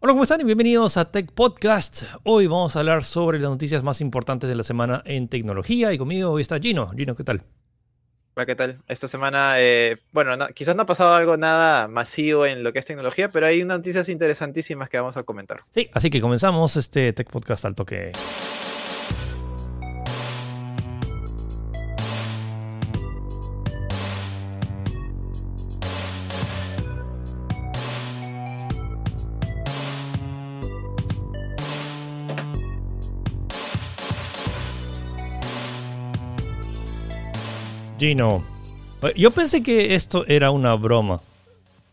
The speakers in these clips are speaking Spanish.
Hola, ¿cómo están? Y bienvenidos a Tech Podcast. Hoy vamos a hablar sobre las noticias más importantes de la semana en tecnología. Y conmigo hoy está Gino. Gino, ¿qué tal? Hola, ¿qué tal? Esta semana, eh, bueno, quizás no ha pasado algo nada masivo en lo que es tecnología, pero hay unas noticias interesantísimas que vamos a comentar. Sí, así que comenzamos este Tech Podcast al toque. Gino, yo pensé que esto era una broma.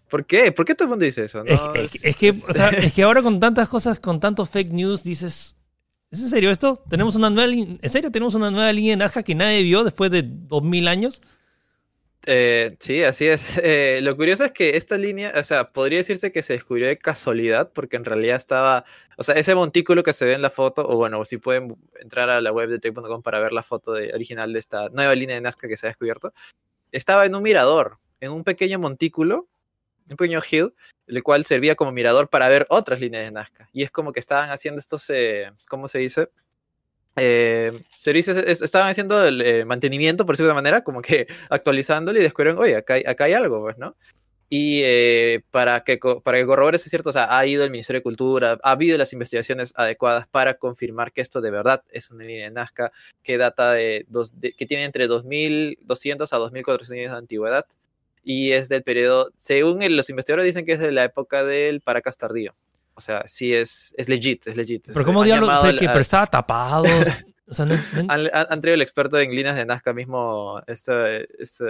¿Por qué? ¿Por qué todo el mundo dice eso? es, que, es que ahora con tantas cosas, con tanto fake news, dices, ¿es en serio esto? ¿Tenemos una nueva, ¿En serio tenemos una nueva línea de Nazca que nadie vio después de 2000 años? Eh, sí, así es. Eh, lo curioso es que esta línea, o sea, podría decirse que se descubrió de casualidad, porque en realidad estaba, o sea, ese montículo que se ve en la foto, o bueno, si pueden entrar a la web de tech.com para ver la foto original de esta nueva línea de Nazca que se ha descubierto, estaba en un mirador, en un pequeño montículo, un pequeño hill, el cual servía como mirador para ver otras líneas de Nazca. Y es como que estaban haciendo estos, eh, ¿cómo se dice? Eh, servicios estaban haciendo el eh, mantenimiento, por de manera, como que actualizándolo y descubrieron, oye, acá hay, acá hay algo, pues, ¿no? Y eh, para, que, para que corrobore si es cierto, ha ido el Ministerio de Cultura, ha habido las investigaciones adecuadas para confirmar que esto de verdad es una línea de Nazca que data de, dos, que tiene entre 2200 a 2400 años de antigüedad y es del periodo, según los investigadores dicen que es de la época del Paracas tardío. O sea, sí es, es legit, es legit. Pero ¿cómo diablos? Pero estaba tapado. o sea, Han, traído el experto en líneas de Nazca mismo, esta, esta,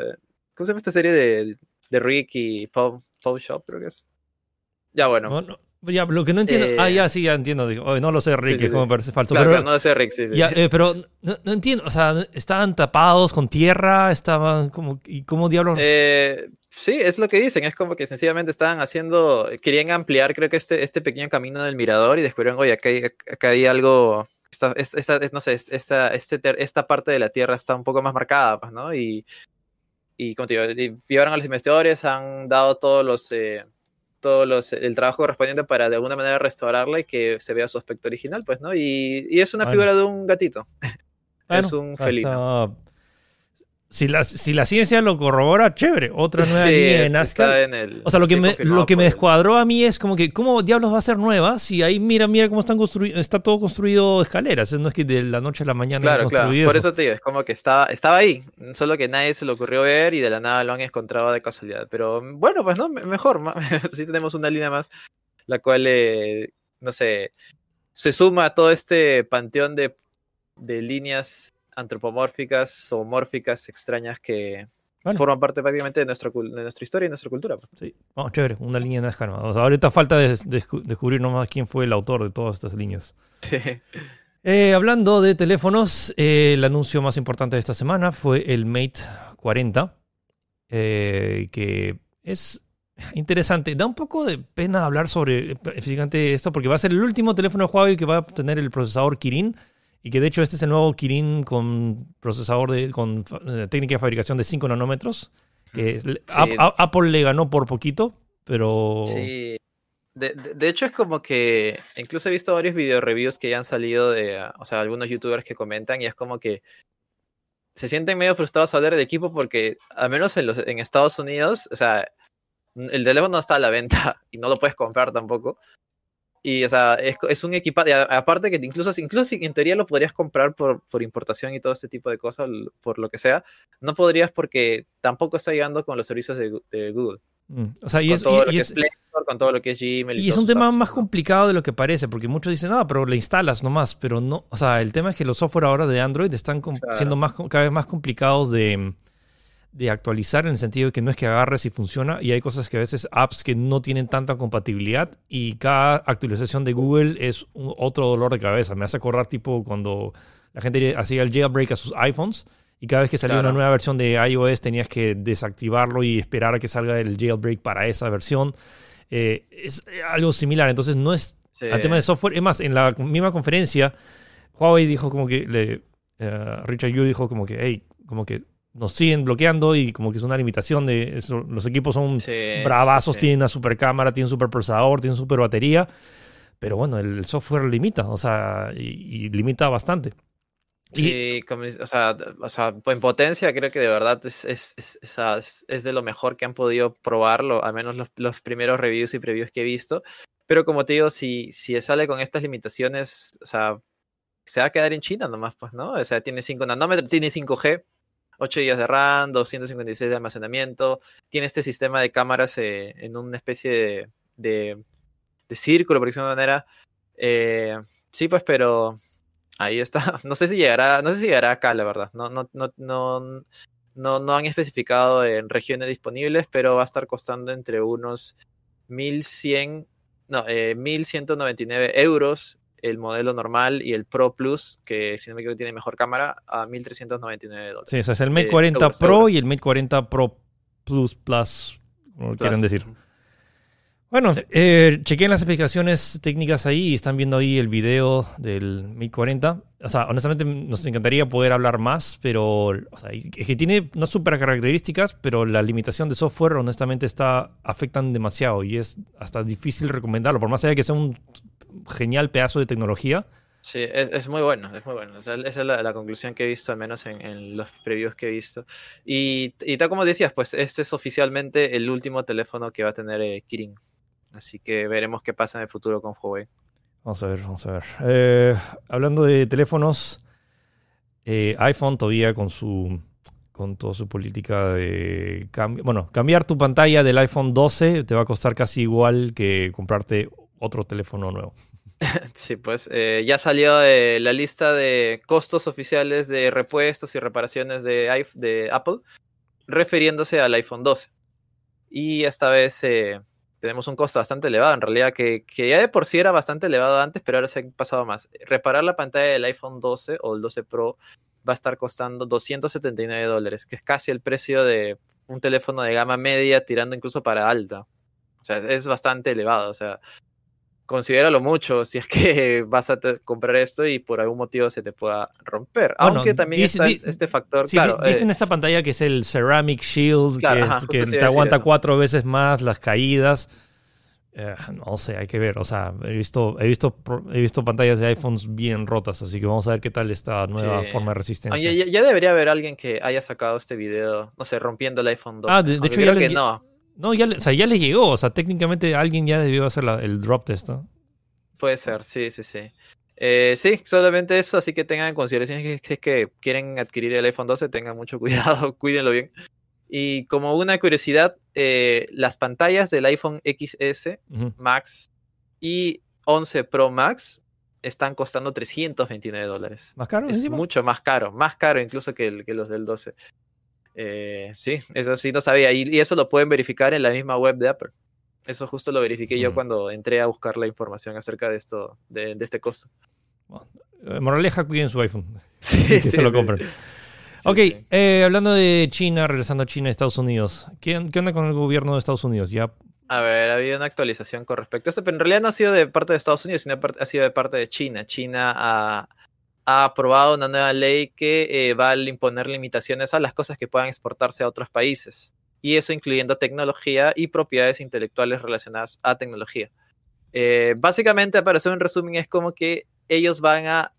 ¿cómo se llama esta serie de, de Rick y Paul, Paul Shop, creo que es? Ya, bueno. Ya, lo que no entiendo. ah, ya, sí, ya entiendo. Digo, no lo sé, Rick, es como parece falso. Claro, pero, no lo sé, Rick, sí, sí. Ya, eh, pero no, no, entiendo. O sea, estaban tapados con tierra, estaban como. ¿Y cómo diablos? Eh, Sí, es lo que dicen, es como que sencillamente estaban haciendo, querían ampliar creo que este, este pequeño camino del mirador y descubrieron, oye, acá hay, acá hay algo, esta, esta, no sé, esta, este, esta parte de la Tierra está un poco más marcada, pues, ¿no? Y, y como te digo, llevaron a los investigadores, han dado todos los, eh, todos los, el trabajo correspondiente para de alguna manera restaurarla y que se vea su aspecto original, pues, ¿no? Y, y es una figura de un gatito. es un felino. Si la, si la ciencia lo corrobora, chévere. Otra nueva línea de Nazca. o sea, lo que, me, lo que me descuadró a mí es como que, ¿cómo diablos va a ser nueva si ahí mira, mira cómo están construidos, está todo construido escaleras? No es que de la noche a la mañana claro, claro. Por eso te digo, es como que estaba, estaba ahí, solo que nadie se le ocurrió ver y de la nada lo han encontrado de casualidad. Pero bueno, pues no, mejor. Así tenemos una línea más, la cual, eh, no sé, se suma a todo este panteón de, de líneas antropomórficas, zoomórficas, extrañas que forman parte prácticamente de, nuestra, de nuestra historia y nuestra cultura. Pues. Sí, vamos, chévere, una línea de Nazca. ahorita falta descubrir nomás quién fue el autor de todas estas líneas. Eh, hablando de teléfonos, eh, el anuncio más importante de esta semana fue el Mate 40, eh, que es interesante. Da un poco de pena hablar sobre específicamente esto, porque va a ser el último teléfono de Huawei que va a tener el procesador Kirin y que de hecho este es el nuevo Kirin con procesador de, con eh, técnica de fabricación de 5 nanómetros. Que Apple le ganó por poquito, pero... Sí. De, hecho es como que incluso he visto varios video reviews que ya han salido de, o sea, algunos youtubers que comentan y es como que se sienten medio frustrados al ver de equipo porque al menos en, los, en Estados Unidos, o sea, el teléfono no está a la venta y no lo puedes comprar tampoco. Y, o sea, es, es un equipaje. Aparte que incluso, incluso en teoría lo podrías comprar por, por importación y todo este tipo de cosas, por lo que sea, no podrías porque tampoco está llegando con los servicios de, Google. Mm, o sea, y con es, todo lo que es Play con todo lo que es Gmail. Y, es un tema más complicado de lo que parece, porque muchos dicen, ah, pero le instalas nomás, pero no, o sea, el tema es que los software ahora de Android están siendo más, cada vez más complicados de, de actualizar en el sentido de que no es que agarres y funciona y hay cosas que a veces apps que no tienen tanta compatibilidad y cada actualización de Google es otro dolor de cabeza. Me hace acordar tipo cuando la gente hacía el jailbreak a sus iPhones y cada vez que salía una nueva versión de iOS tenías que desactivarlo y esperar a que salga el jailbreak para esa versión. Eh, es algo similar, entonces no es al tema de software. Es más, en la misma conferencia, Huawei dijo como que, le, eh, Richard Yu dijo como que, hey, como que nos siguen bloqueando y como que es una limitación de los equipos son bravazos, tienen una super cámara, tienen super procesador, tienen super batería. Pero bueno, el software limita, o sea, y, limita bastante. Sí, o, sea, o, sea, en potencia creo que de verdad es, es, es, es, de lo mejor que han podido probarlo, al menos los, los, primeros reviews y previews que he visto. Pero como te digo, si, si sale con estas limitaciones, o sea, se va a quedar en China nomás, pues, ¿no? O sea, tiene 5 nanómetros, tiene 5G, 8 GB de RAM, 256 de almacenamiento, tiene este sistema de cámaras eh, en una especie de, de, círculo, por decirlo de manera. Eh, sí, pues, pero ahí está. No sé si llegará, no sé si llegará acá, la verdad. No, no, no, no, no, no han especificado en regiones disponibles, pero va a estar costando entre unos 1100, no, eh, 1199 euros el modelo normal y el Pro Plus, que si no me equivoco tiene mejor cámara, a 1.399 dólares. Sí, eso es el Mate 40 Pro y el Mate 40 Pro Plus Plus, como quieren decir. Bueno, eh, chequen las explicaciones técnicas ahí y están viendo ahí el video del Mate 40. O sea, honestamente nos encantaría poder hablar más, pero o sea, es que tiene no super características, pero la limitación de software honestamente está afectan demasiado y es hasta difícil recomendarlo, por más allá de que sea un genial pedazo de tecnología. Sí, es, muy bueno, es muy bueno. esa es la, conclusión que he visto, al menos en, los previews que he visto. Y, y, tal como decías, pues este es oficialmente el último teléfono que va a tener eh, Kirin. Así que veremos qué pasa en el futuro con Huawei. Vamos a ver, vamos a ver. Eh, hablando de teléfonos, eh, iPhone todavía con su con toda su política de cambio. Bueno, cambiar tu pantalla del iPhone 12 te va a costar casi igual que comprarte otro teléfono nuevo. Sí, pues eh, ya salió eh, la lista de costos oficiales de repuestos y reparaciones de, Apple, refiriéndose al iPhone 12. Y esta vez eh, tenemos un costo bastante elevado, en realidad, que, que, ya de por sí era bastante elevado antes, pero ahora se ha pasado más. Reparar la pantalla del iPhone 12 o el 12 Pro va a estar costando 279 dólares, que es casi el precio de un teléfono de gama media tirando incluso para alta. O sea, es bastante elevado. O sea, considéralo mucho si es que vas a comprar esto y por algún motivo se te pueda romper. Aunque también está este factor. claro, viste en eh esta pantalla que es el Ceramic Shield, que, te, aguanta cuatro veces más las caídas. Eh, no sé, hay que ver. O sea, he visto, he visto, he visto pantallas de iPhones bien rotas, así que vamos a ver qué tal esta nueva forma de resistencia. ya, debería haber alguien que haya sacado este video, no sé, rompiendo el iPhone 2. Ah, de, hecho, ya que no. No, ya, o sea, ya le llegó. O sea, técnicamente alguien ya debió hacer el drop test, ¿no? Puede ser, sí, sí, sí. Eh, sí, solamente eso, así que tengan en consideración que si es que quieren adquirir el iPhone 12, tengan mucho cuidado, cuídenlo bien. Y como una curiosidad, eh, las pantallas del iPhone XS Max y 11 Pro Max están costando 329 dólares. ¿Más caro? Es mucho más caro, más caro incluso que, que los del 12. Eh, sí, eso sí no sabía. Y, eso lo pueden verificar en la misma web de Apple. Eso justo lo verifiqué yo cuando entré a buscar la información acerca de esto, de, este costo. Eh, moraleja, cuiden su iPhone. Sí, que se lo compren. ok, eh, hablando de China, regresando a China Estados Unidos. ¿Qué, onda con el gobierno de Estados Unidos? Ya a ver, ha habido una actualización con respecto a esto, pero en realidad no ha sido de parte de Estados Unidos, sino ha sido de parte de China. China ha, ha aprobado una nueva ley que eh, va a imponer limitaciones a las cosas que puedan exportarse a otros países. Y eso incluyendo tecnología y propiedades intelectuales relacionadas a tecnología. Eh, básicamente, para hacer un resumen, es como que ellos van a.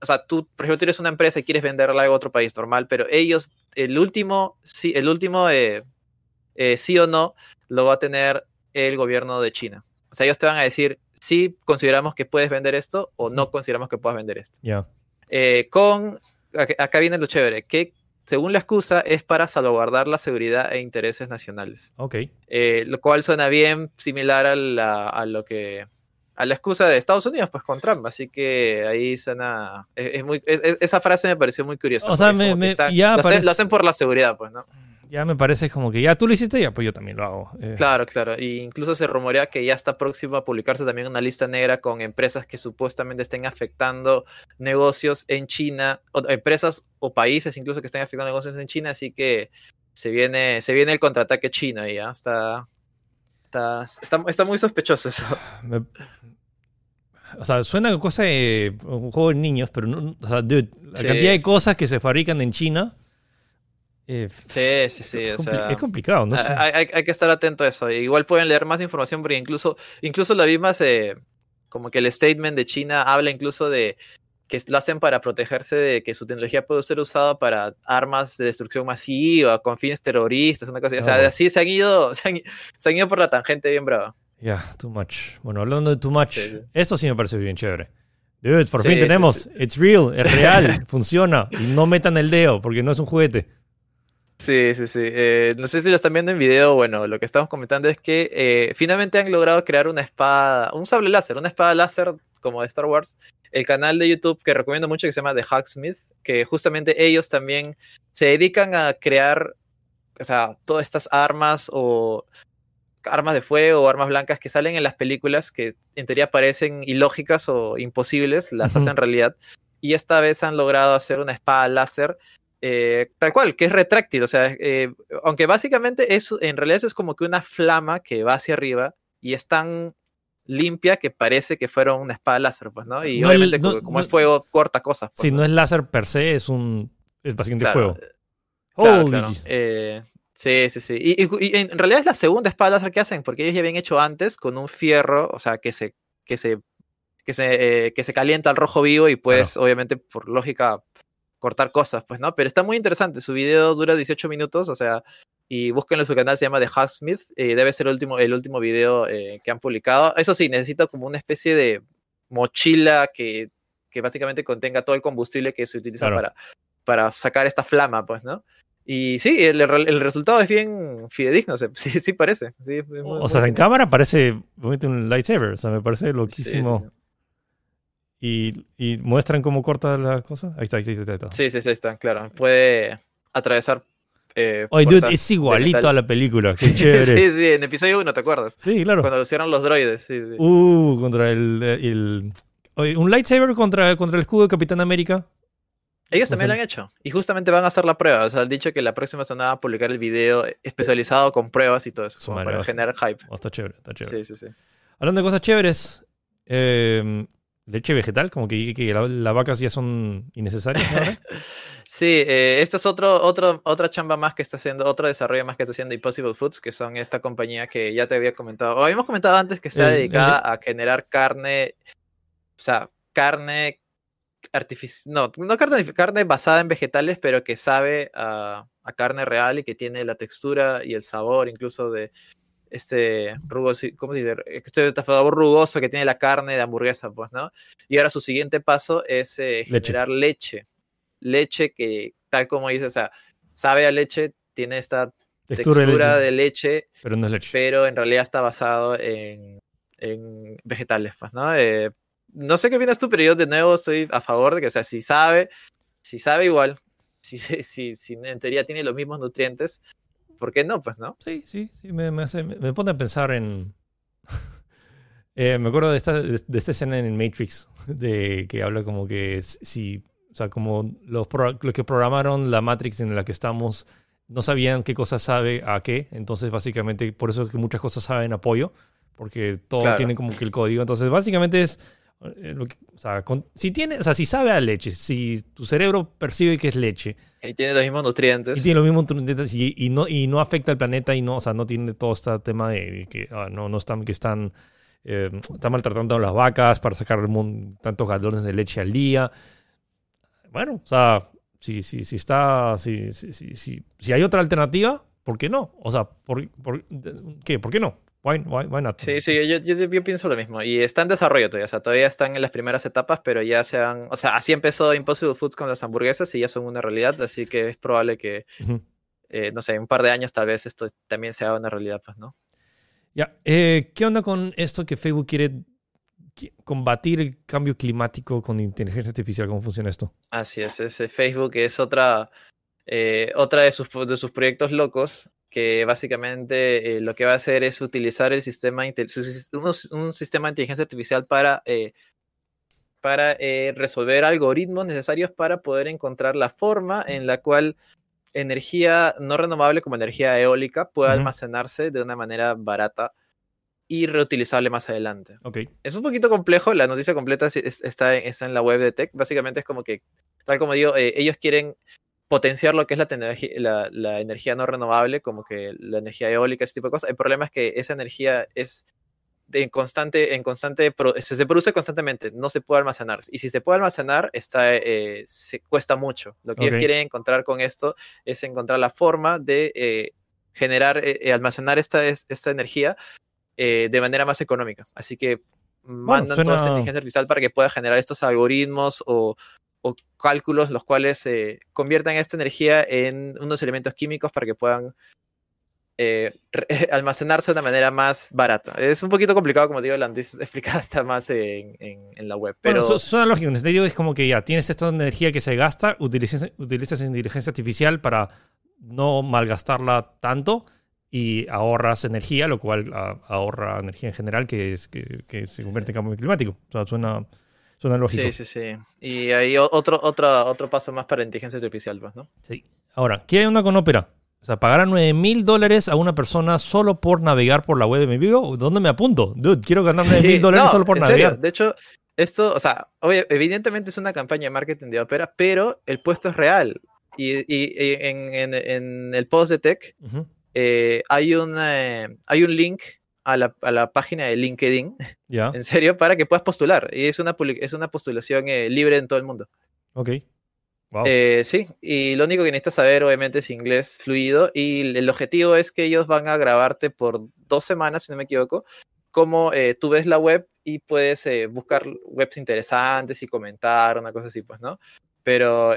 O sea, tú, por ejemplo, tú eres una empresa y quieres venderla a otro país normal, pero ellos, el último, sí, el último eh, sí o no, lo va a tener el gobierno de China. O sea, ellos te van a decir, si consideramos que puedes vender esto o no consideramos que puedas vender esto. Ya. Eh, con, acá viene lo chévere, que según la excusa es para salvaguardar la seguridad e intereses nacionales. Ok. Eh, lo cual suena bien similar a, la, a lo que a la excusa de Estados Unidos, pues con Trump. Así que ahí suena. Es, muy, esa frase me pareció muy curiosa. O sea, me, ya lo, hacen, por la seguridad, pues, ¿no? Ya me parece como que ya tú lo hiciste, ya pues yo también lo hago. Eh. Claro, claro. Y incluso se rumorea que ya está próximo a publicarse también una lista negra con empresas que supuestamente estén afectando negocios en China, o empresas o países incluso que estén afectando negocios en China. Así que se viene, se viene el contraataque chino y ya está, está, está, muy sospechoso eso. O sea, suena a cosa de un juego de niños, pero no, o sea, la cantidad de cosas que se fabrican en China eh, sí, sí, sí. Es, complicado, ¿no? Hay, hay, que estar atento a eso. Igual pueden leer más información porque incluso, incluso las mismas eh, como que el statement de China habla incluso de que lo hacen para protegerse de que su tecnología puede ser usada para armas de destrucción masiva, con fines terroristas, una cosa así. O sea, Oh. así se han ido, se han, se han ido por la tangente bien brava. Ya, too much. Bueno, hablando de too much, Sí, sí. esto sí me parece bien chévere. Dude, por Sí, fin tenemos. It's real, es real, funciona. Y no metan el dedo, porque no es un juguete. Sí, sí, sí. Eh, no sé si lo están viendo en video. Bueno, lo que estamos comentando es que eh, finalmente han logrado crear una espada, un sable láser, una espada láser como de Star Wars. El canal de YouTube que recomiendo mucho que se llama The Hacksmith, que justamente ellos también se dedican a crear, o sea, todas estas armas o armas de fuego o armas blancas que salen en las películas que en teoría parecen ilógicas o imposibles, las hacen realidad. Y esta vez han logrado hacer una espada láser eh, tal cual, que es retráctil, o sea, eh, aunque básicamente es, en realidad eso es como que una flama que va hacia arriba y es tan limpia que parece que fueron una espada láser, pues, ¿no? Y No, el- obviamente no- como, no- es fuego, corta cosas. pues, Si no es láser per se, es un. Es básicamente Claro, fuego. Claro, Holy claro. Jesus. Eh, sí, sí, sí. Y, y- y en realidad es la segunda espada láser que hacen, porque ellos ya habían hecho antes con un fierro, o sea, que se, que se, que se, eh, que se calienta al rojo vivo y puedes, obviamente, por lógica, cortar cosas, pues, ¿no? Pero está muy interesante. Su video dura 18 minutos, o sea, y búsquenlo en su canal, se llama The Husk Smith. eh, debe ser el último, el último video eh, que han publicado. Eso sí, necesita como una especie de mochila que, que básicamente contenga todo el combustible que se utiliza Claro. para, para sacar esta flama, pues, ¿no? Y sí, el, el resultado es bien fidedigno, sí, sí parece. Sí, es muy- O muy sea, en cámara parece un lightsaber. O sea, me parece sí, loquísimo. sí. Y, y muestran cómo corta la cosa. Ahí está, ahí está, ahí está. ahí. Sí, sí, sí, está, claro. Puede atravesar. Eh, Oye, dude, es igualito a la película. Qué Sí, chévere. sí, sí, en episodio 1, ¿te acuerdas? Sí, claro. Cuando lo hicieron los droides, sí, sí. Uh, contra el. el- Oye, un lightsaber contra, contra el escudo de Capitán América. Ellos también lo han hecho. Y justamente van a hacer la prueba. O sea, han dicho que la próxima semana van a publicar el video especializado con pruebas y todo eso, como para generar hype. Oh, está chévere, está chévere. Sí, sí, sí. Hablando de cosas chéveres. eh, leche vegetal, como que, que la- las vacas ya son innecesarias ahora. Sí, eh, esta es otro, otro, otra chamba más que está haciendo, otro desarrollo más que está haciendo Impossible Foods, que son esta compañía que ya te había comentado, o habíamos comentado antes que está El- el- dedicada a generar carne, o sea, carne artificial, no, no carne, carne basada en vegetales, pero que sabe a, a carne real y que tiene la textura y el sabor incluso de este rugoso, ¿cómo se dice? Este sabor rugoso que tiene la carne de hamburguesa, pues, ¿no? Y ahora su siguiente paso es eh, Leche. generar leche. Leche que, tal como dice, o sea, sabe a leche, tiene esta Textura de textura leche, de leche, pero no es leche. pero en realidad está basado en, en vegetales, pues, ¿no? Eh, no sé qué opinas tú, pero yo de nuevo estoy a favor de que, o sea, si sabe, si sabe igual, si, si, si en teoría tiene los mismos nutrientes, ¿por qué no? Pues, ¿no? Sí, sí, sí, me, me, hace- me- me pone a pensar en... Eh, me acuerdo de esta, de, de esta escena en Matrix, de que habla como que si, o sea, como los, pro- los que programaron la Matrix en la que estamos no sabían qué cosa sabe a qué, entonces básicamente por eso es que muchas cosas saben apoyo, porque todo Claro. tiene como que el código, entonces básicamente es... eh, o sea, con- si tiene, o sea, si sabe a leche, si tu cerebro percibe que es leche, Y tiene los mismos nutrientes. y tiene los mismos nutrientes y, y no, y no afecta al planeta y no, o sea, no tiene todo este tema de que ah, no, no están, que están, eh, están maltratando a las vacas para sacar tantos galones de leche al día. Bueno, o sea, si, si, si está, si, si, si, si hay otra alternativa, ¿por qué no? O sea, ¿por, por, ¿qué? ¿Por qué no? Why, why, why not? Sí, sí, yo, yo, yo pienso lo mismo. Y está en desarrollo todavía, o sea, todavía están en las primeras etapas, pero ya se han, o sea, así empezó Impossible Foods con las hamburguesas y ya son una realidad, así que es probable que, eh, no sé, en un par de años tal vez esto también sea una realidad, pues, ¿no? Ya, eh, ¿qué onda con esto que Facebook quiere qui- combatir el cambio climático con inteligencia artificial? ¿Cómo funciona esto? Así es, ese Facebook es otra, eh, otra de, sus, de sus proyectos locos que básicamente eh, lo que va a hacer es utilizar el sistema, un, sistema de inteligencia artificial para, eh, para eh, resolver algoritmos necesarios para poder encontrar la forma en la cual energía no renovable como energía eólica pueda almacenarse de una manera barata y reutilizable más adelante. Ok. Es un poquito complejo, la noticia completa está en, está en la web de Tech. Básicamente es como que, tal como digo, ellos quieren potenciar lo que es la, la, la energía no renovable, como que la energía eólica, ese tipo de cosas. El problema es que esa energía es en constante, en constante, se, produce constantemente, no se puede almacenar. Y si se puede almacenar, está, eh, se cuesta mucho. Lo que ellos quieren encontrar con esto es encontrar la forma de eh, generar, eh, almacenar esta, esta energía de manera más económica. Así que mandan toda esta inteligencia artificial para que pueda generar estos algoritmos o, o cálculos los cuales conviertan esta energía en unos elementos químicos para que puedan eh, almacenarse de una manera más barata. Es un poquito complicado, como digo, la explicada está más en, en, la web. Pero bueno, suena lógico. En sentido es como que ya tienes esta energía que se gasta, utilizas, utilizas inteligencia artificial para no malgastarla tanto y ahorras energía, lo cual ahorra energía en general, que, es, que, se convierte en cambio climático. O sea, suena, suena lógico. Sí, sí, sí. Y hay otro, otro, otro paso más para inteligencia artificial, pues, ¿no? Sí. Ahora, ¿qué hay una con Opera? O sea, pagar a 9 mil dólares a una persona solo por navegar por la web de mi video. ¿Dónde me apunto? Dude, quiero ganar 9 mil dólares solo por navegar. De hecho, esto, o sea, evidentemente es una campaña de marketing de Opera, pero el puesto es real. Y, en, el post de Tech eh, hay, una, hay un link a la, página de LinkedIn. Ya. En serio, para que puedas postular. Y es una, es una postulación eh, libre en todo el mundo. Ok. Eh, sí, y lo único que necesitas saber obviamente es inglés fluido y el objetivo es que ellos van a grabarte por dos semanas, si no me equivoco, como eh, tú ves la web y puedes eh, buscar webs interesantes y comentar, una cosa así, pues, ¿no? Pero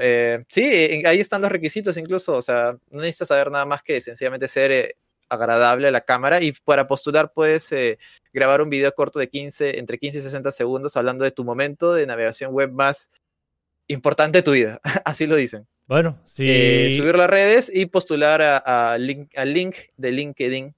sí, ahí están los requisitos incluso, o sea, no necesitas saber nada más que sencillamente ser agradable a la cámara y para postular puedes grabar un video corto de 15, entre 15 y 60 segundos hablando de tu momento de navegación web más importante de tu vida. Así lo dicen. Bueno, sí. Eh, subir las redes y postular a, link, al link de LinkedIn,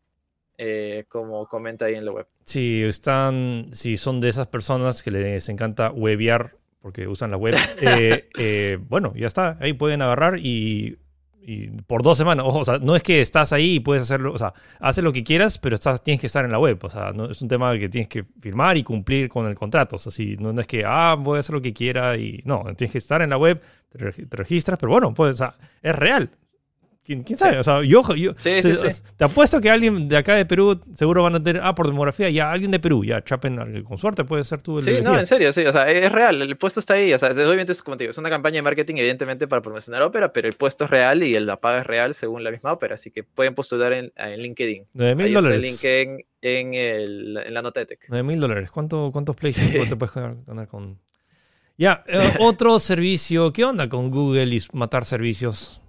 eh, como comenta ahí en la web. Si están, si son de esas personas que les encanta webear porque usan la web, eh, bueno, ya está. Ahí pueden agarrar y y por dos semanas. O sea, no es que estás ahí y puedes hacerlo, o sea, haces lo que quieras, pero estás, tienes que estar en la web. O sea, no, es un tema que tienes que firmar y cumplir con el contrato. O sea, si, no, es que, ah, voy a hacer lo que quiera y no, tienes que estar en la web, te, registras, pero bueno, pues, o sea, es real. ¿Quién, sabe? O sea, yo, yo te apuesto que alguien de acá de Perú seguro van a tener, ah, por demografía, ya alguien de Perú, ya chapen, con suerte puede ser tú el Sí, no, en serio, sí, o sea, es real, el puesto está ahí, o sea, obviamente es como te digo, es una campaña de marketing evidentemente para promocionar ópera, pero el puesto es real y la paga es real según la misma ópera, así que pueden postular en, en LinkedIn. 9 mil dólares. el en, el, en, la nota de tech. 9 mil dólares, ¿cuántos plays te puedes ganar con...? Ya, eh, otro servicio, ¿qué onda con Google y matar servicios?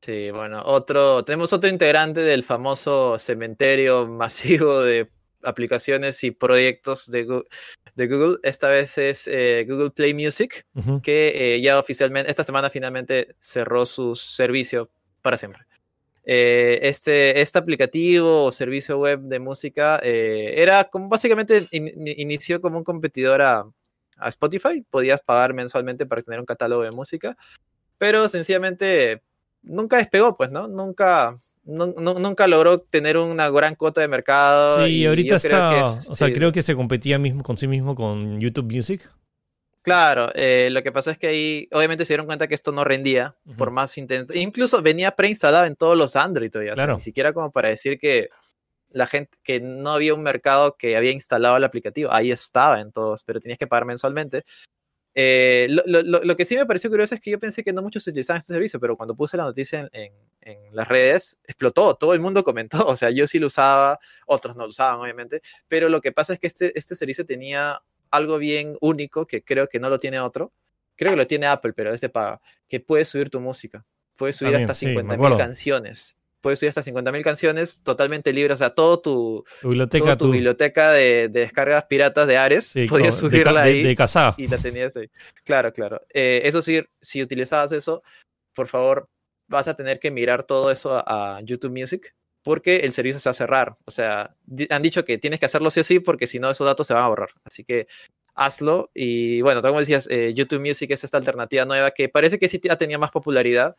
Sí, bueno, otro, tenemos otro integrante del famoso cementerio masivo de aplicaciones y proyectos de Google. De Google. Esta vez es eh, Google Play Music, que eh, ya oficialmente, esta semana finalmente cerró su servicio para siempre. Eh, este, este aplicativo o servicio web de música era como básicamente inició como un competidor a, a Spotify. Podías pagar mensualmente para tener un catálogo de música, pero sencillamente nunca despegó, pues, ¿no? Nunca, nunca logró tener una gran cuota de mercado. Sí, y ahorita está, o sea, creo que se competía mismo con sí mismo con YouTube Music. Claro, eh, lo que pasa es que ahí obviamente se dieron cuenta que esto no rendía por más intentos. Incluso venía preinstalado en todos los Android todavía, claro. ni siquiera como para decir que la gente, que no había un mercado que había instalado el aplicativo, ahí estaba en todos, pero tenías que pagar mensualmente. Eh, lo, que sí me pareció curioso es que yo pensé que no muchos utilizaban este servicio, pero cuando puse la noticia en, las redes, explotó, todo el mundo comentó, o sea, yo sí lo usaba, otros no lo usaban, obviamente, pero lo que pasa es que este, este servicio tenía algo bien único que creo que no lo tiene otro, creo que lo tiene Apple, pero ese paga, que puedes subir tu música, puedes subir hasta 50.000 canciones puedes subir hasta 50.000 canciones totalmente libres, o sea, todo tu, biblioteca, tu, biblioteca de, descargas piratas de Ares, podías subirla ahí de, casa. y la tenías ahí. Claro, claro. Eh, eso sí, si utilizabas eso, por favor, vas a tener que mirar todo eso a, YouTube Music porque el servicio se va a cerrar. O sea, han dicho que tienes que hacerlo sí o sí porque si no esos datos se van a borrar. Así que hazlo. Y bueno, como decías, eh, YouTube Music es esta alternativa nueva que parece que sí tenía más popularidad,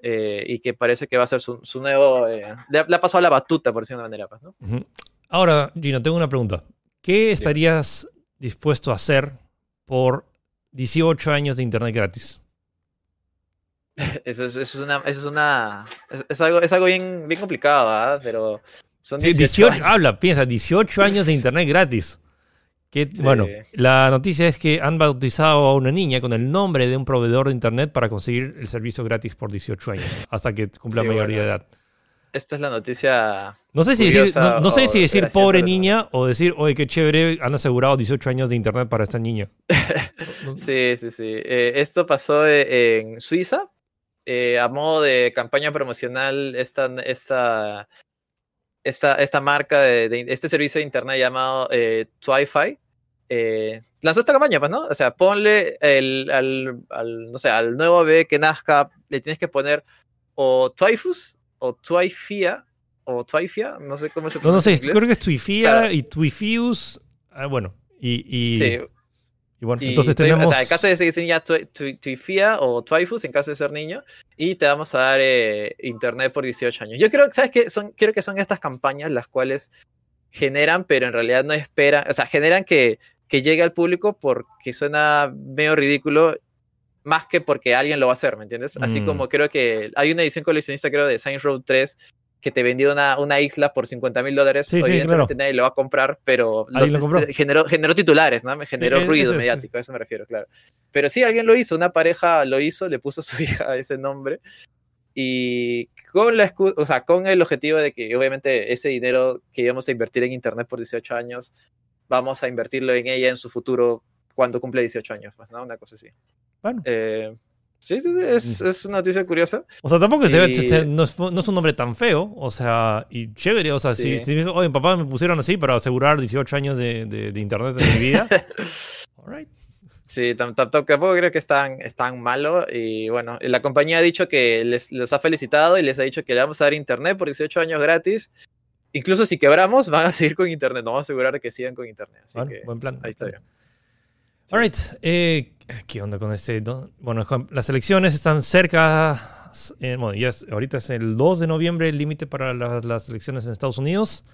eh, y que parece que va a ser su, nuevo... Eh, le, ha pasado la batuta, por decirlo de una manera. Pues, ¿no? Ahora, Gino, tengo una pregunta. ¿Qué estarías dispuesto a hacer por 18 años de Internet gratis? Eso es, una, es, una es, algo, es algo bien, bien complicado, ¿verdad? Pero Son Sí, 18, 18, años. habla, piensa, 18 años de internet gratis. Que, Bueno, la noticia es que han bautizado a una niña con el nombre de un proveedor de internet para conseguir el servicio gratis por 18 años, hasta que cumpla Sí, mayoría bueno. de edad. Esta es la noticia. No sé si decir, curiosa no, no sé o si decir graciosa, pobre niña o decir, oye, qué chévere, han asegurado 18 años de internet para esta niña. Sí, sí, sí. Eh, esto pasó eh, en Suiza. Eh, a modo de campaña promocional, esta, esta, esta, esta marca, de, de- este servicio de internet llamado eh, Twifi, eh, lanzó esta campaña, pues, ¿no? O sea, ponle el, al, al, no sé, al nuevo bebé que nazca, le tienes que poner o Twifus o Twifia o Twifia, no sé cómo se No, no pronuncia sé, creo que es Twifia Claro. y Twifius. ah, bueno, y, y, Sí, y bueno, Y entonces tenemos. O sea, en caso de ser niña, Twi- Twi- Twifia o Twifus, en caso de ser niño, y te vamos a dar eh, internet por 18 años. Yo creo, ¿sabes qué? Son, creo que son estas campañas las cuales generan, pero en realidad no esperan, o sea, generan que, que llegue al público porque suena medio ridículo, más que porque alguien lo va a hacer, ¿me entiendes? Así Mm. como creo que hay una edición coleccionista, creo, de Saints Row 3 que te vendió una, una isla por 50 mil dólares. Sí, sí, Evidentemente claro. nadie lo va a comprar, pero lo generó, generó titulares, ¿no? Me generó ruido es, sí. mediático, a eso me refiero, claro. Pero sí, alguien lo hizo, una pareja lo hizo, le puso a su hija ese nombre y con, la, o sea, con el objetivo de que obviamente ese dinero que íbamos a invertir en Internet por 18 años, vamos a invertirlo en ella en su futuro cuando cumple 18 años, pues, ¿no? Una cosa así. Bueno. Eh, sí, sí, sí, es, es una noticia curiosa. O sea, tampoco se ve- Y- no, es, no es un nombre tan feo, o sea, y chévere, o sea, si, Sí. si me dijo, oye, papá me pusieron así para asegurar 18 años de, de- de internet en mi vida. Alright. Sí, tam- tam- tampoco creo que es tan, es tan malo. Y bueno, la compañía ha dicho que les, les ha felicitado y les ha dicho que le vamos a dar internet por 18 años gratis. Incluso si quebramos, van a seguir con internet. Nos vamos a asegurar que sigan con internet. Así Bueno, que buen plan. ahí está bien. Sí. Alright. eh, ¿Qué onda con este? do- Bueno, las elecciones están cerca. eh, bueno, ya es- ahorita es el 2 de noviembre el límite para la- las elecciones en Estados Unidos.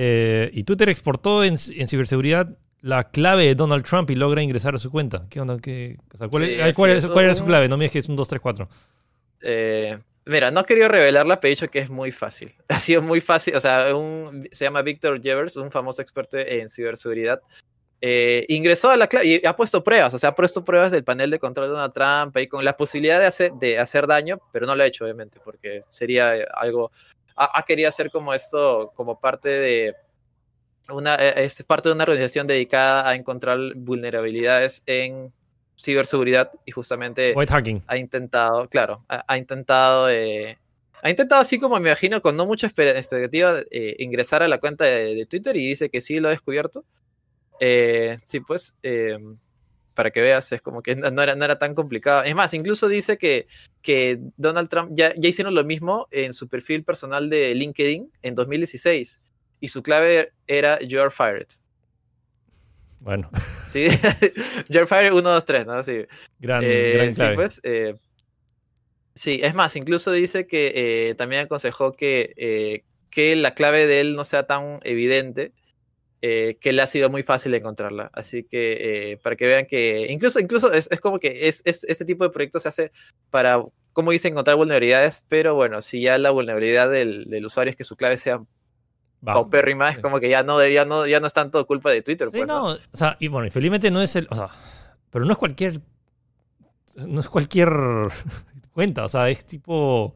eh, y Twitter exportó en, en ciberseguridad la clave de Donald Trump y logra ingresar a su cuenta. ¿Qué onda? ¿Qué, o sea, ¿cuál, Sí, es- cuál así es- es, cuál era su clave? No me digas que es un 234. Eh, mira, no he querido revelarla, pero he dicho que es muy fácil. Ha sido muy fácil. O sea, un, se llama Victor Jevers, un famoso experto en ciberseguridad. Eh, ingresó a la clave y ha puesto pruebas, o sea, ha puesto pruebas del panel de control de Donald Trump y con la posibilidad de hacer, de hacer daño, pero no lo ha hecho, obviamente, porque sería eh, algo. Ha, ha querido hacer como esto, como parte de. Una, eh, es parte de una organización dedicada a encontrar vulnerabilidades en ciberseguridad y justamente White hacking. ha intentado, claro, ha, ha intentado, eh, ha intentado así como me imagino, con no mucha expectativa, eh, ingresar a la cuenta de, de Twitter y dice que sí lo ha descubierto. Eh, sí, pues, eh, para que veas, es como que no era, no era tan complicado. Es más, incluso dice que, que Donald Trump ya, ya hicieron lo mismo en su perfil personal de LinkedIn en 2016 y su clave era You're Fired. Bueno, ¿Sí? You're Fired 1, 2, 3, ¿no? Sí. gran, Eh, gran sí, pues. eh, sí, es más, incluso dice que eh, también aconsejó que, que la clave de él no sea tan evidente, eh, que le ha sido muy fácil encontrarla. Así que eh, para que vean que incluso, incluso es, es como que es, es- este tipo de proyectos se hace para, como dice, encontrar vulnerabilidades, pero bueno, si ya la vulnerabilidad del, del usuario es que su clave sea paupérrima, es como que ya no, ya no, ya no es tanto culpa de Twitter. Sí, pues, ¿no? no, o sea, y bueno, y felizmente no es el, o sea, pero no es cualquier, no es cualquier cuenta, o sea, es tipo,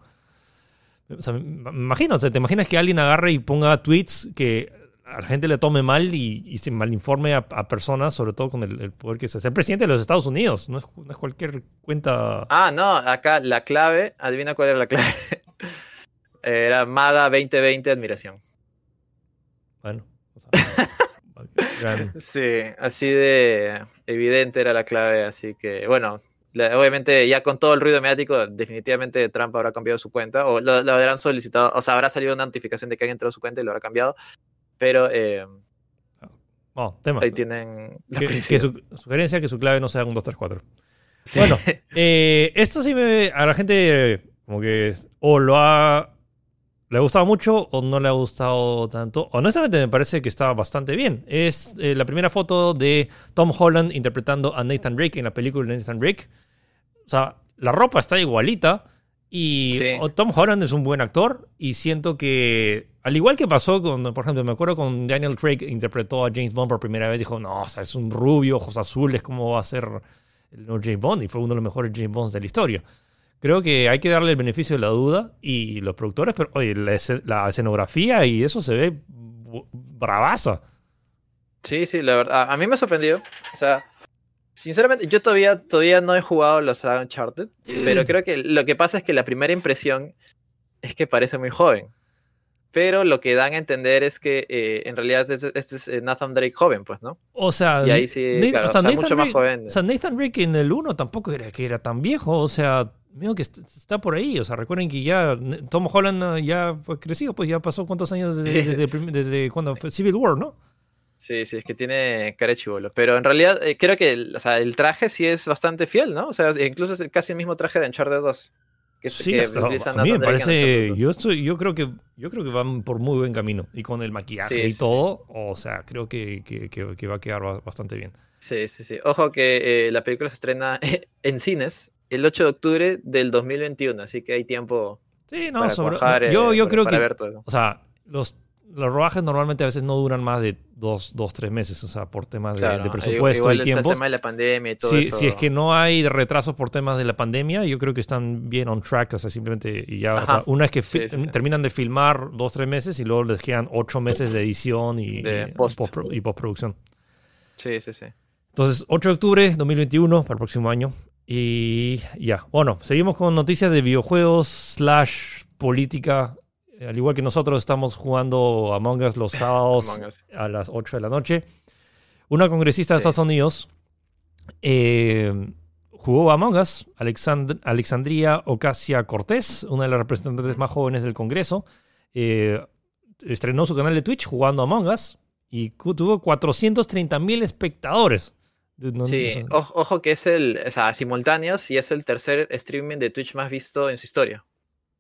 o sea, me me imagino, o sea, te imaginas que alguien agarre y ponga tweets que a la gente le tome mal y, y se malinforme a, a personas, sobre todo con el, el poder que es ser presidente de los Estados Unidos, no es, no es cualquier cuenta. Ah, no, acá la clave, adivina cuál era la clave. Era Maga 2020 admiración. Bueno, o sea, gran- Sí, así de evidente era la clave, así que bueno, obviamente ya con todo el ruido mediático, definitivamente Trump habrá cambiado su cuenta o lo, lo habrán solicitado, o sea, habrá salido una notificación de que han entrado a su cuenta y lo habrá cambiado, pero eh, oh, tema. ahí tienen la Que, que felicidad. su, sugerencia que su clave no sea un 234. Sí. Bueno, eh, esto sí me. A la gente, como que. O lo ha. Le ha gustado mucho o no le ha gustado tanto. Honestamente, me parece que está bastante bien. Es eh, la primera foto de Tom Holland interpretando a Nathan Drake en la película de Nathan Drake. O sea, la ropa está igualita Y Tom Holland es un buen actor y siento que, al igual que pasó con, por ejemplo, me acuerdo con Daniel Craig interpretó a James Bond por primera vez, dijo, no, o sea, es un rubio, ojos azules, ¿cómo va a ser el James Bond? Y fue uno de los mejores James Bonds de la historia. Creo que hay que darle el beneficio de la duda y los productores, pero oye, la, escenografía y eso se ve bravaza. Sí, sí, la verdad, a mí me sorprendió. O sea, Sinceramente, yo todavía, todavía no he jugado los Uncharted, pero creo que lo que pasa es que la primera impresión es que parece muy joven. Pero lo que dan a entender es que eh, en realidad este, es eh, Nathan Drake joven, pues, ¿no? O sea, y ahí sí, claro, o sea, mucho más joven. O sea, Nathan Drake en el 1 tampoco era que era tan viejo, o sea, veo que está por ahí. O sea, recuerden que ya Tom Holland ya fue crecido, pues ya pasó cuántos años desde, desde, desde cuando fue Civil War, ¿no? Sí, sí, es que tiene cara de chivolo. Pero en realidad eh, creo que o sea, el traje sí es bastante fiel, ¿no? O sea, incluso es casi el mismo traje de Uncharted 2. Que, sí, a mí me parece, yo, estoy, yo, creo que, yo creo que van por muy buen camino. Y con el maquillaje y todo, o sea, creo que, que, que, va a quedar bastante bien. Sí, sí, sí. Ojo que eh, la película se estrena en cines el 8 de octubre del 2021, así que hay tiempo sí, no, para yo, yo creo que, O sea, los los rodajes normalmente a veces no duran más de dos, dos tres meses, o sea, por temas de, presupuesto y tiempo. El tema de la pandemia y todo si, Si es que no hay retrasos por temas de la pandemia, yo creo que están bien on track, o sea, simplemente y ya, o sea, una vez que terminan de filmar dos, tres meses y luego les quedan ocho meses de edición y, y postproducción. Sí, sí, sí. Entonces, 8 de octubre 2021, para el próximo año. Y ya, bueno, seguimos con noticias de videojuegos slash política al igual que nosotros estamos jugando Among Us los sábados a las 8 de la noche. Una congresista de Estados Unidos eh, jugó Among Us, Alexandria Ocasio Cortés, una de las representantes más jóvenes del Congreso. Eh, estrenó su canal de Twitch jugando Among Us y tuvo 430 mil espectadores. sí, ojo que es el, o sea, simultáneos y es el tercer streaming de Twitch más visto en su historia.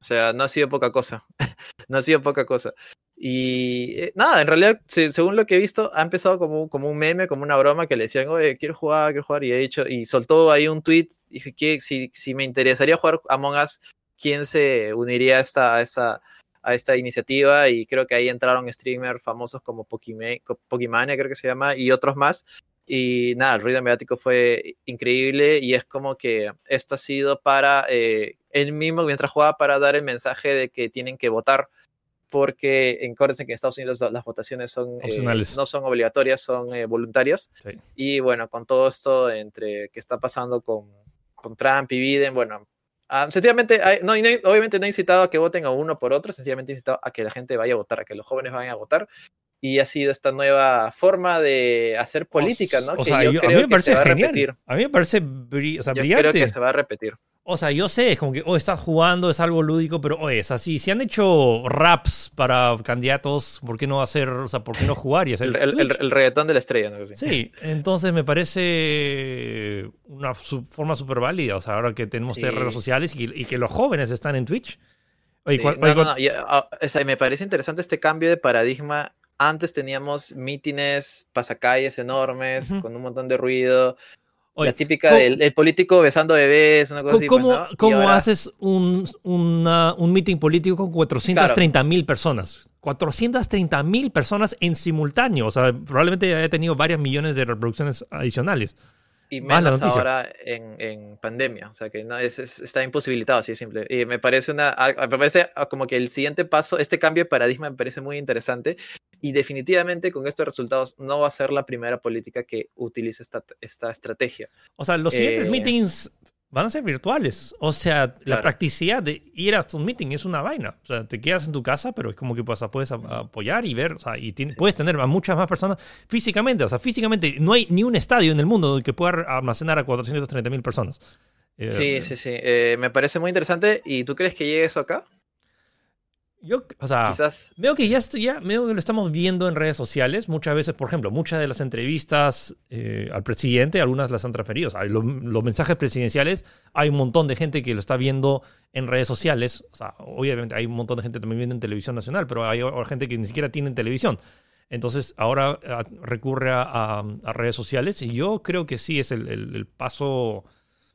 O sea, no ha sido poca cosa. no ha sido poca cosa. Y eh, nada, en realidad, según lo que he visto, ha empezado como, como un meme, como una broma que le decían, oye, quiero jugar, quiero jugar. Y he dicho, y soltó ahí un tweet. Dije que si, si me interesaría jugar Among Us, ¿quién se uniría a esta, a esta, a esta iniciativa? Y creo que ahí entraron streamers famosos como Pokimania, creo que se llama, y otros más. Y nada, el ruido mediático fue increíble y es como que esto ha sido para eh, él mismo mientras jugaba para dar el mensaje de que tienen que votar porque en que en Estados Unidos las votaciones son eh, no son obligatorias, son eh, voluntarias. Y bueno, con todo esto entre que está pasando con, con Trump y Biden, bueno, ah, sencillamente, no, obviamente no he incitado a que voten a uno por otro, sencillamente he incitado a que la gente vaya a votar, a que los jóvenes vayan a votar y ha sido esta nueva forma de hacer política, ¿no? O sea, yo, creo a mí me parece que se va a repetir. A mí me parece o sea, yo creo que se va a repetir. O sea, yo sé, es como que, oh, estás jugando, es algo lúdico, pero, oh, es así. Si han hecho raps para candidatos, ¿por qué no hacer, o sea, por qué no jugar y hacer el, el, reggaetón de la estrella, ¿no? Sí, entonces me parece una forma súper válida, o sea, ahora que tenemos redes sociales y, que los jóvenes están en Twitch. Oye, no, no, ah, o sea, me parece interesante este cambio de paradigma antes teníamos mítines, pasacalles enormes, con un montón de ruido. la típica del político besando bebés, una cosa ¿Cómo, así. Pues, ¿cómo haces un, un meeting político con 430 mil personas? 430 mil personas en simultáneo. O sea, probablemente haya tenido varias millones de reproducciones adicionales y menos ahora en, en, pandemia. O sea que no, es, está imposibilitado, así de simple. Y me parece, una, me parece como que el siguiente paso, este cambio de paradigma me parece muy interesante. Y definitivamente con estos resultados no va a ser la primera política que utilice esta, esta estrategia. O sea, los siguientes eh, meetings van a ser virtuales. O sea, la practicidad de ir a un meeting es una vaina. O sea, te quedas en tu casa, pero es como que pues, puedes apoyar y ver. O sea, y puedes tener a muchas más personas físicamente. O sea, físicamente no hay ni un estadio en el mundo que pueda almacenar a 430 mil personas. Eh, sí, sí, sí. Eh, me parece muy interesante. ¿Y tú crees que llegue eso acá? Yo, o sea, veo que ya, ya veo que lo estamos viendo en redes sociales. Muchas veces, por ejemplo, muchas de las entrevistas eh, al presidente, algunas las han transferido. O sea, los, mensajes presidenciales, hay un montón de gente que lo está viendo en redes sociales. O sea, obviamente hay un montón de gente también viendo en televisión nacional, pero hay gente que ni siquiera tiene televisión. Entonces, ahora recurre a, redes sociales y yo creo que sí es el, el paso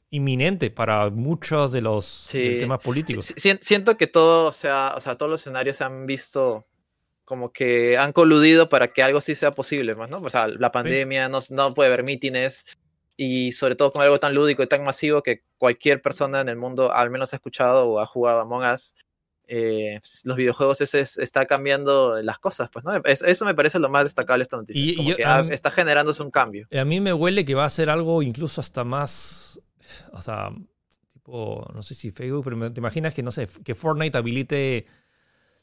inminente para muchos de los temas políticos. siento que todo, sea, o sea, todos los escenarios se han visto como que han coludido para que algo sí sea posible, más, ¿no? O sea, la pandemia, no, no puede haber mítines, y sobre todo con algo tan lúdico y tan masivo que cualquier persona en el mundo al menos ha escuchado o ha jugado Among Us. Eh, los videojuegos ese está cambiando las cosas, pues, ¿no? eso me parece lo más destacable de esta noticia. Y, que está generándose un cambio. A mí me huele que va a ser algo incluso hasta más, o sea, tipo, no sé si Facebook, pero te imaginas que, no sé, que Fortnite habilite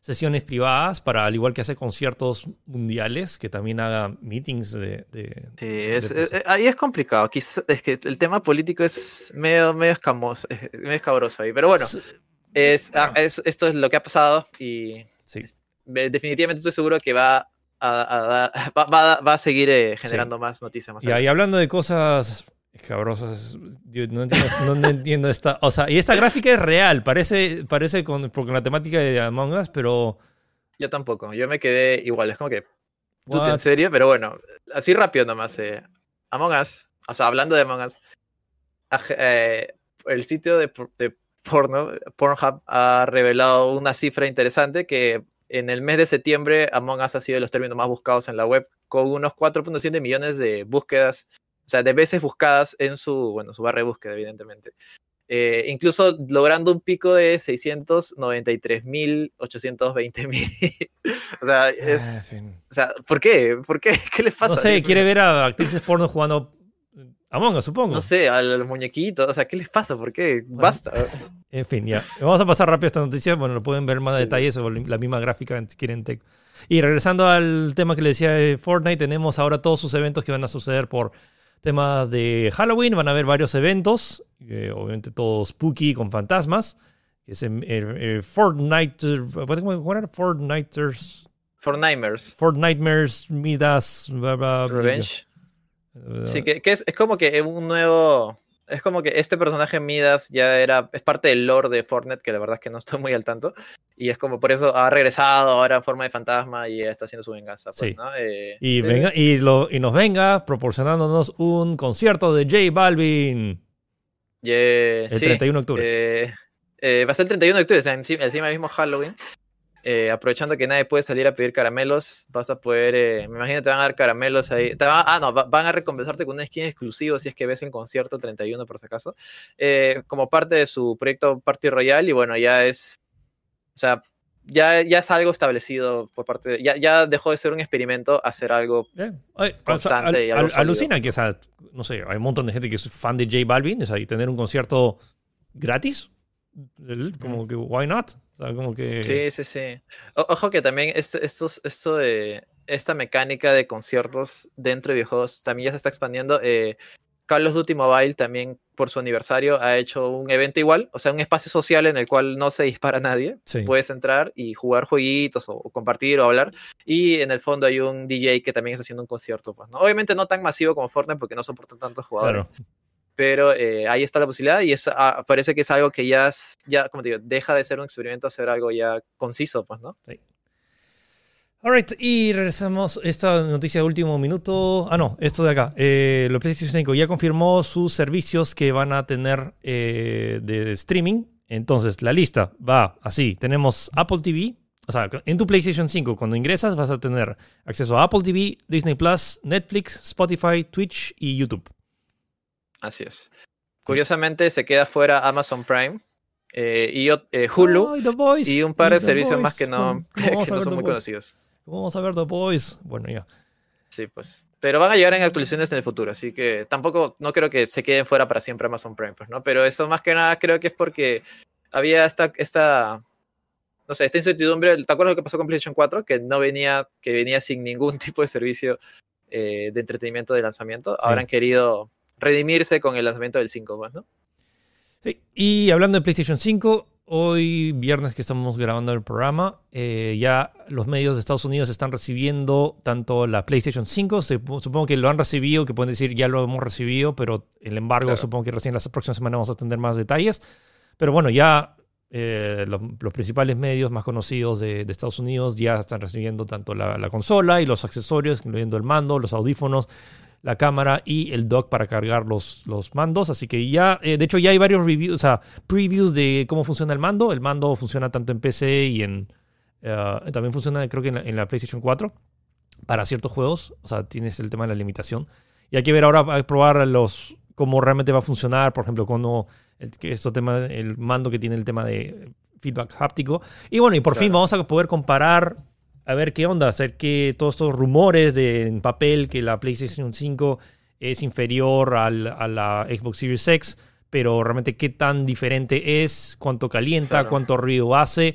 sesiones privadas para, al igual que hace conciertos mundiales, que también haga meetings de... sí, es, ahí es complicado. es que el tema político es medio, medio, escamoso, medio escabroso ahí. Pero bueno, ah, es, esto es lo que ha pasado y definitivamente estoy seguro que va a, va, va, a seguir eh, generando más noticias. Más y ahí hablando de cosas Cabrosas. no entiendo, esta. O sea, y esta gráfica es real. Parece, parece con, porque la temática de Among Us, pero. Yo tampoco. Yo me quedé igual. Es como que. ¿Tú en serio? Pero bueno, así rápido nomás. Eh. Among Us. O sea, hablando de Among Us. Eh, el sitio de, de porno, Pornhub, ha revelado una cifra interesante que en el mes de septiembre Among Us ha sido de los términos más buscados en la web, con unos 4.7 millones de búsquedas o sea, de veces buscadas en su, bueno, su barra de búsqueda, evidentemente. Eh, incluso logrando un pico de 693.820.000. o sea, es, ah, o sea, ¿por qué? ¿Por qué? ¿Qué les pasa? No sé, quiere ver a actrices porno jugando Among Us, supongo. No sé, a los muñequitos, o sea, ¿qué les pasa? ¿Por qué? Basta. En fin, ya. Vamos a pasar rápido esta noticia, bueno, lo pueden ver más detalles o la misma gráfica si quieren. Y regresando al tema que le decía de Fortnite, tenemos ahora todos sus eventos que van a suceder por temas de Halloween, van a haber varios eventos, obviamente todo spooky con fantasmas, que es el, Fortnite, ¿cómo era? Fortniters. Fortnightmares. Fortnightmares, Midas, Revenge. Sí, que, que es, es, como que un nuevo es como que este personaje Midas ya era, es parte del lore de Fortnite, que la verdad es que no estoy muy al tanto. Y es como por eso ha regresado ahora en forma de fantasma y está haciendo su venganza. Pues, eh, y, venga, y, lo, y nos venga proporcionándonos un concierto de J Balvin. el 31 de octubre. Eh, eh, va a ser el 31 de octubre, o sea, encima, encima mismo Halloween. Eh, aprovechando que nadie puede salir a pedir caramelos, vas a poder, eh, me imagino te van a dar caramelos ahí. ah, no, van a recompensarte con una skin exclusivo si es que ves el concierto 31 por si acaso, eh, como parte de su proyecto Party Royale y bueno, ya es, o sea, ya, ya es algo establecido por parte de, ya, ya dejó de ser un experimento a ser algo constante y algo Alucina que, o sea, no sé, hay un montón de gente que es fan de J Balvin, o sea, y tener un concierto gratis, como que, why not? Como que... Sí, sí, sí. ojo que también esto, esto, esto de esta mecánica de conciertos dentro de videojuegos también ya se está expandiendo. Eh, Carlos Duty Mobile también por su aniversario ha hecho un evento igual, o sea, un espacio social en el cual no se dispara nadie. Puedes entrar y jugar jueguitos o, compartir o hablar. Y en el fondo hay un DJ que también está haciendo un concierto. Pues, ¿no? Obviamente no tan masivo como Fortnite porque no soporta tantos jugadores pero eh, ahí está la posibilidad y ah, parece que es algo que ya, ya, como te digo, deja de ser un experimento a ser algo ya conciso, pues, ¿no? Sí. Alright, y regresamos. Esta noticia de último minuto. Ah, no, esto de acá. Eh, PlayStation 5 ya confirmó sus servicios que van a tener eh, de streaming. Entonces, la lista va así. Tenemos Apple TV. O sea, en tu PlayStation 5, cuando ingresas, vas a tener acceso a Apple TV, Disney Plus, Netflix, Spotify, Twitch y YouTube. Así es. Curiosamente se queda fuera Amazon Prime eh, y eh, Hulu y un par de servicios más que no, son muy conocidos. Vamos a ver The Boys. Bueno, ya. Sí, pues. Pero van a llegar en actualizaciones en el futuro, así que tampoco, no creo que se queden fuera para siempre Amazon Prime, pues, ¿no? Pero eso más que nada creo que es porque había esta, esta no sé, esta incertidumbre. ¿Te acuerdas lo que pasó con PlayStation 4? Que no venía, que venía sin ningún tipo de servicio eh, de entretenimiento de lanzamiento. Ahora han querido redimirse con el lanzamiento del 5, pues, ¿no? Sí, y hablando de PlayStation 5, hoy viernes que estamos grabando el programa, eh, ya los medios de Estados Unidos están recibiendo tanto la PlayStation 5, supongo que lo han recibido, que pueden decir ya lo hemos recibido, pero el embargo supongo que recién la próxima semana vamos a tener más detalles. Pero bueno, ya eh, los, principales medios más conocidos de, Estados Unidos ya están recibiendo tanto la, la, consola y los accesorios, incluyendo el mando, los audífonos, la cámara y el dock para cargar los, los mandos. Así que ya, eh, de hecho, ya hay varios reviews, o sea, previews de cómo funciona el mando. El mando funciona tanto en PC y en. Eh, también funciona, creo que en la, PlayStation 4 para ciertos juegos. O sea, tienes el tema de la limitación. Y hay que ver ahora, hay que probar los, cómo realmente va a funcionar. Por ejemplo, cuando el, esto tema, el mando que tiene el tema de feedback háptico. Y bueno, y por fin vamos a poder comparar a ver qué onda, hacer que todos estos rumores de en papel que la PlayStation 5 es inferior al, a la Xbox Series X, pero realmente qué tan diferente es, cuánto calienta, cuánto ruido hace.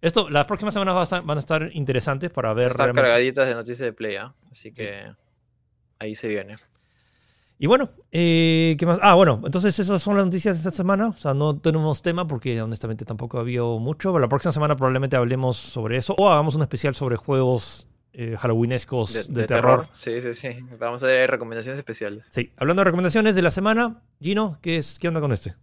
Esto, las próximas semanas van a estar, interesantes para ver. Están cargaditas de noticias de Play, ¿ah? así que ahí se viene. Y bueno, eh, ¿qué más? Ah, bueno, entonces esas son las noticias de esta semana. O sea, no tenemos tema porque honestamente tampoco ha habido mucho. la próxima semana probablemente hablemos sobre eso o hagamos un especial sobre juegos eh, halloweenescos de, terror. Sí, sí, sí. Vamos a ver recomendaciones especiales. Sí, hablando de recomendaciones de la semana, Gino, ¿qué, es, qué onda con este?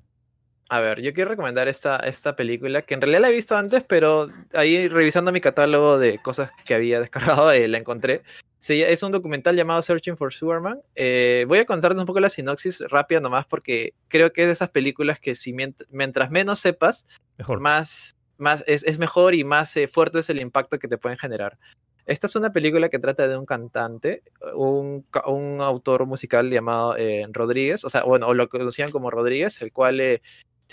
A ver, yo quiero recomendar esta, esta película que en realidad la he visto antes, pero ahí revisando mi catálogo de cosas que había descargado, eh, la encontré. Sí, es un documental llamado Searching for Superman. Eh, voy a contarles un poco la sinopsis rápida nomás porque creo que es de esas películas que si mientras menos sepas, mejor. más, más es, mejor y más eh, fuerte es el impacto que te pueden generar. Esta es una película que trata de un cantante, un, un autor musical llamado eh, Rodríguez, o sea, bueno, o lo conocían como Rodríguez, el cual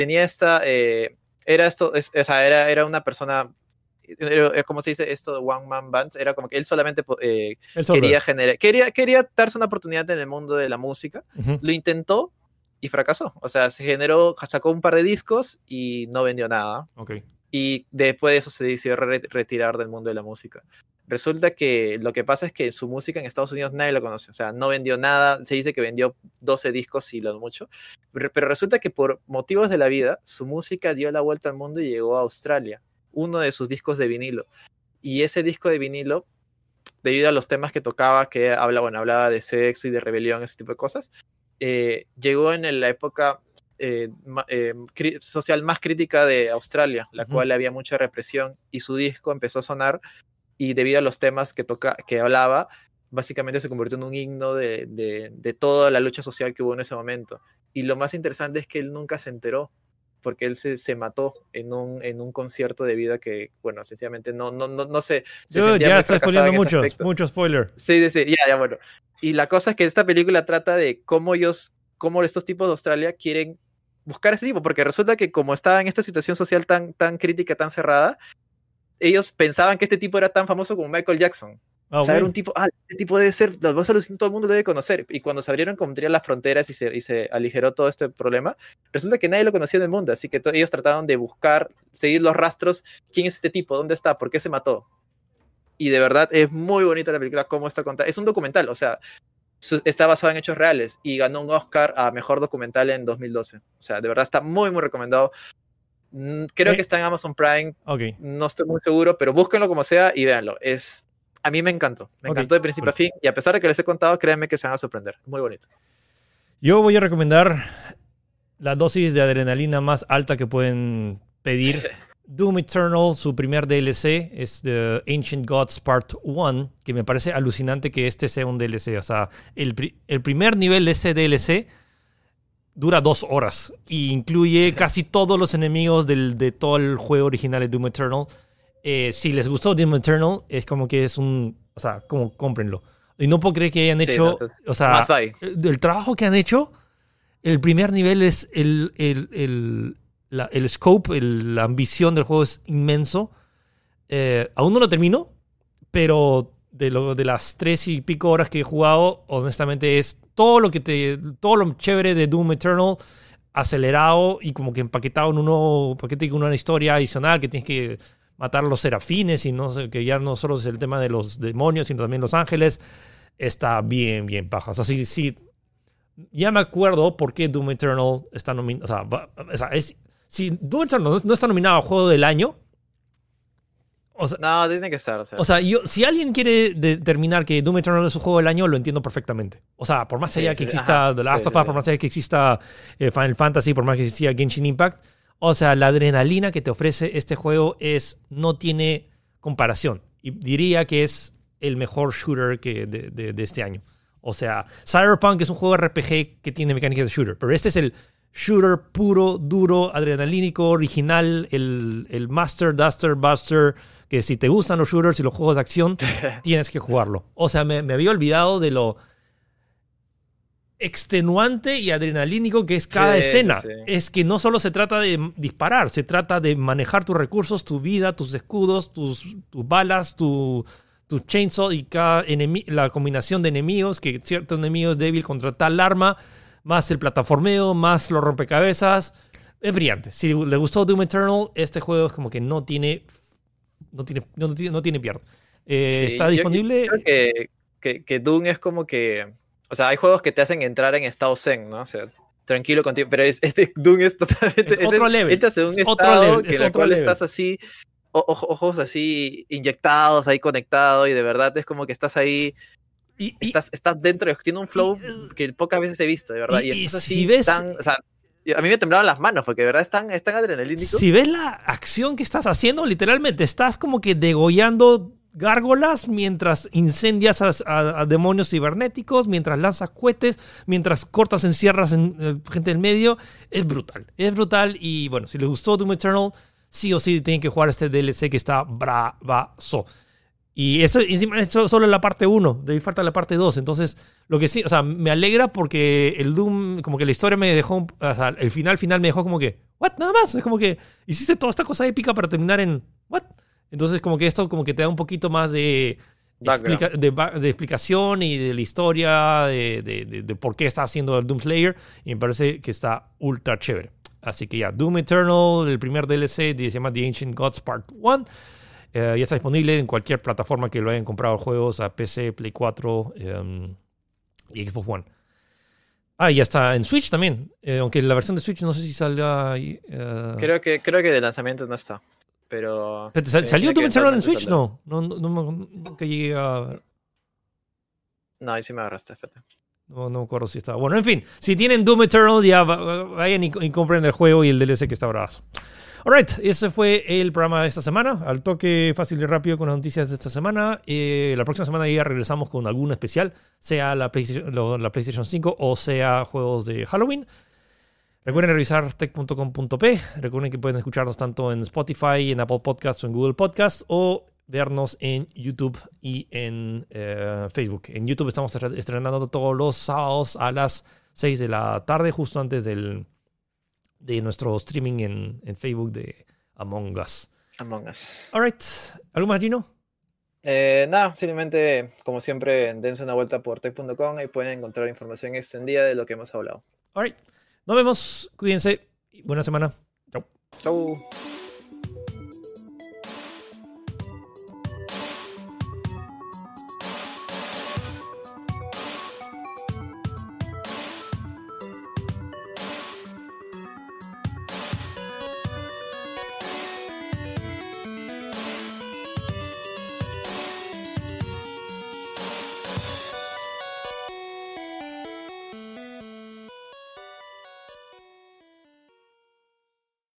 tenía esta, era esto, o sea, era, era una persona eh, como se dice esto de One Man Bands, era como que él solamente eh, quería generar, quería, quería darse una oportunidad en el mundo de la música, lo intentó y fracasó, o sea, se generó, sacó un par de discos y no vendió nada. Okay. Y después de eso se decidió retirar del mundo de la música. Resulta que lo que pasa es que su música en Estados Unidos nadie lo conoce, o sea, no vendió nada, se dice que vendió 12 discos y lo mucho, pero, pero resulta que por motivos de la vida, su música dio la vuelta al mundo y llegó a Australia uno de sus discos de vinilo. Y ese disco de vinilo, debido a los temas que tocaba, que habla, bueno, hablaba de sexo y de rebelión, ese tipo de cosas, eh, llegó en la época eh, eh, social más crítica de Australia, la cual había mucha represión, y su disco empezó a sonar, y debido a los temas que, toca, que hablaba, básicamente se convirtió en un himno de, de toda la lucha social que hubo en ese momento. Y lo más interesante es que él nunca se enteró porque él se, se mató en un, en un concierto debido a que, bueno, sencillamente no, no, no, no sé. Se ya estoy spoilando muchos, muchos spoiler. Sí, sí, sí, ya, ya, bueno. Y la cosa es que esta película trata de cómo ellos, cómo estos tipos de Australia quieren buscar ese tipo, porque resulta que como estaba en esta situación social tan, tan crítica, tan cerrada, ellos pensaban que este tipo era tan famoso como Michael Jackson. Ah, saber un tipo, ah, este tipo debe ser, los más todo el mundo lo debe conocer. Y cuando se abrieron como las fronteras y se, y se aligeró todo este problema, resulta que nadie lo conocía en el mundo. Así que ellos trataron de buscar, seguir los rastros. ¿Quién es este tipo? ¿Dónde está? ¿Por qué se mató? Y de verdad es muy bonita la película, cómo está contada. Es un documental, o sea, está basado en hechos reales y ganó un Oscar a mejor documental en 2012. O sea, de verdad está muy, muy recomendado. Mm, creo que está en Amazon Prime. Okay. No estoy muy seguro, pero búsquenlo como sea y véanlo. Es a mí me encantó. Me encantó de principio a fin. Y a pesar de que les he contado, créanme que se van a sorprender. Muy bonito. Yo voy a recomendar la dosis de adrenalina más alta que pueden pedir. Doom Eternal, su primer DLC, es The Ancient Gods Part 1, que me parece alucinante que este sea un DLC. O sea, el, primer nivel de este DLC dura dos horas e incluye casi todos los enemigos del, de todo el juego original de Doom Eternal. Eh, si les gustó Doom Eternal, es como que es un. O sea, como cómprenlo. Y no puedo creer que hayan hecho. o sea, el, trabajo que han hecho, el primer nivel es el, el, el, la, el scope, la ambición del juego es inmenso. Eh, aún no lo termino, pero de, lo, de las tres y pico horas que he jugado, honestamente es todo lo que te. Todo lo chévere de Doom Eternal acelerado y como que empaquetado en un nuevo paquete con una historia adicional que tienes que matar los serafines y no que ya no solo es el tema de los demonios, sino también los ángeles, está bien, bien paja. O sea, sí, sí, ya me acuerdo por qué Doom Eternal está nominado. O sea, es, si Doom Eternal no está nominado a Juego del Año. O sea, no, tiene que estar. O sea, yo, si alguien quiere determinar que Doom Eternal es un juego del año, lo entiendo perfectamente. O sea, por más allá que exista The Last of Us, por más allá que exista eh, Final Fantasy, por más que exista Genshin Impact, o sea, la adrenalina que te ofrece este juego es no tiene comparación. Y diría que es el mejor shooter que de, este año. O sea, Cyberpunk es un juego RPG que tiene mecánicas de shooter, pero este es el shooter puro, duro, adrenalínico, original, el, el Master, Duster, Buster, que si te gustan los shooters y los juegos de acción, tienes que jugarlo. O sea, me, me había olvidado de lo extenuante y adrenalínico que es cada Sí, escena. sí, sí. Es que no solo se trata de disparar, se trata de manejar tus recursos, tu vida, tus escudos, tus, tus balas, tu, tu chainsaw y cada la combinación de enemigos, que cierto enemigo es débil contra tal arma, más el plataformeo, más los rompecabezas. Es brillante. Si le gustó Doom Eternal, este juego es como que no tiene. No tiene, no tiene, no tiene pierde. Eh, Sí, está yo- yo disponible. creo que, que, que Doom es como que. O sea, hay juegos que te hacen entrar en estado zen, ¿no? O sea, tranquilo contigo. Pero es- este Doom es totalmente. Es otro level, Entras en un es otro estado level, que es en el cual level. estás así. o- ojo- ojos así inyectados, ahí conectado. Y de verdad es como que estás ahí. Y- y- Estás, estás dentro. Tiene un flow y- que pocas veces he visto, de verdad. y- si ves- tan, o sea, yo- a mí me temblaban las manos porque de verdad es tan, es tan adrenalínico. Si ves la acción que estás haciendo, literalmente estás como que degollando gárgolas mientras incendias a, a- a demonios cibernéticos, mientras lanzas cohetes, mientras cortas en sierras en eh, gente del medio. Es brutal. Es brutal. Y bueno, si les gustó Doom Eternal, sí o sí tienen que jugar este DLC que está bravazo. Y eso, encima, eso solo es la parte 1, de ahí falta la parte 2. Entonces, lo que sí, o sea, me alegra porque el Doom, como que la historia me dejó, o sea, el final final me dejó como que, ¿what? Nada más. Es como que hiciste toda esta cosa épica para terminar en, ¿what? Entonces, como que esto como que te da un poquito más de, explica- de, de explicación y de la historia, de, de- de- de por qué está haciendo el Doom Slayer. Y me parece que está ultra chévere. Así que ya, Doom Eternal, el primer DLC, se llama The Ancient Gods Part 1. Eh, ya está disponible en cualquier plataforma que lo hayan comprado juegos, a PC, Play 4 em, y Xbox One. Ah, y ya está en Switch también. Eh, aunque la versión de Switch no sé si salga. ahí, eh, Creo que, creo que de lanzamiento no está. Pero. Espérate, ¿sal- me ¿Salió Doom Eternal en Switch? No, no, no, no, nunca llegué a ver. No, ahí sí me agarraste, espérate. No, no me acuerdo si estaba. Bueno, en fin, si tienen Doom Eternal, ya va- va- vayan y, y compren el juego y el DLC que está bravazo. Alright, ese fue el programa de esta semana. Al toque fácil y rápido con las noticias de esta semana. Eh, la próxima semana ya regresamos con algún especial, sea la PlayStation, la PlayStation 5 o sea juegos de Halloween. Recuerden revisar tech.com.p. Recuerden que pueden escucharnos tanto en Spotify, en Apple Podcasts o en Google Podcasts o vernos en YouTube y en eh, Facebook. En YouTube estamos estre- estrenando todos los sábados a las 6 de la tarde, justo antes del, de nuestro streaming en, en Facebook de Among Us. Among Us. Alright, ¿algo más, Gino? Eh, nada, simplemente, como siempre, dense una vuelta por tech.com y pueden encontrar información extendida de lo que hemos hablado. Alright, nos vemos, cuídense y buena semana. Chao. Chau.